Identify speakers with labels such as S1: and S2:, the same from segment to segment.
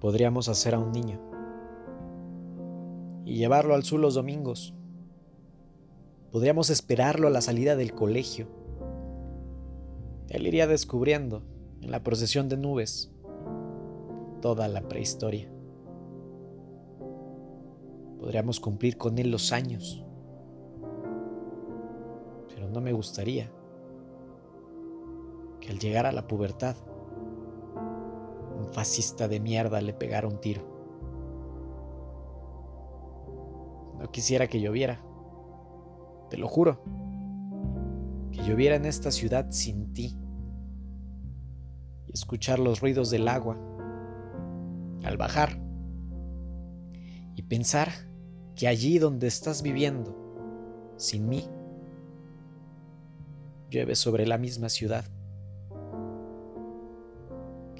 S1: podríamos hacer a un niño y llevarlo al sur los domingos. Podríamos esperarlo a la salida del colegio. Él iría descubriendo en la procesión de nubes toda la prehistoria. Podríamos cumplir con él los años. Pero no me gustaría que al llegar a la pubertad, fascista de mierda le pegara un tiro. No quisiera que lloviera. Te lo juro. Que lloviera en esta ciudad sin ti. Y escuchar los ruidos del agua al bajar. Y pensar que allí donde estás viviendo, sin mí, llueve sobre la misma ciudad.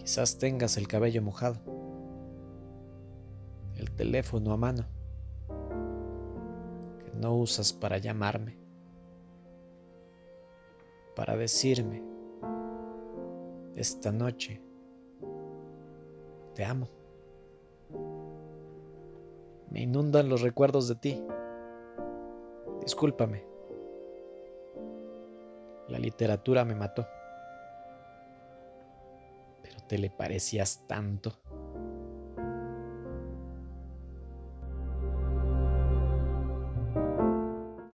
S1: Quizás tengas el cabello mojado, el teléfono a mano, que no usas para llamarme, para decirme, esta noche, te amo. Me inundan los recuerdos de ti. Discúlpame. La literatura me mató. Te le parecías tanto.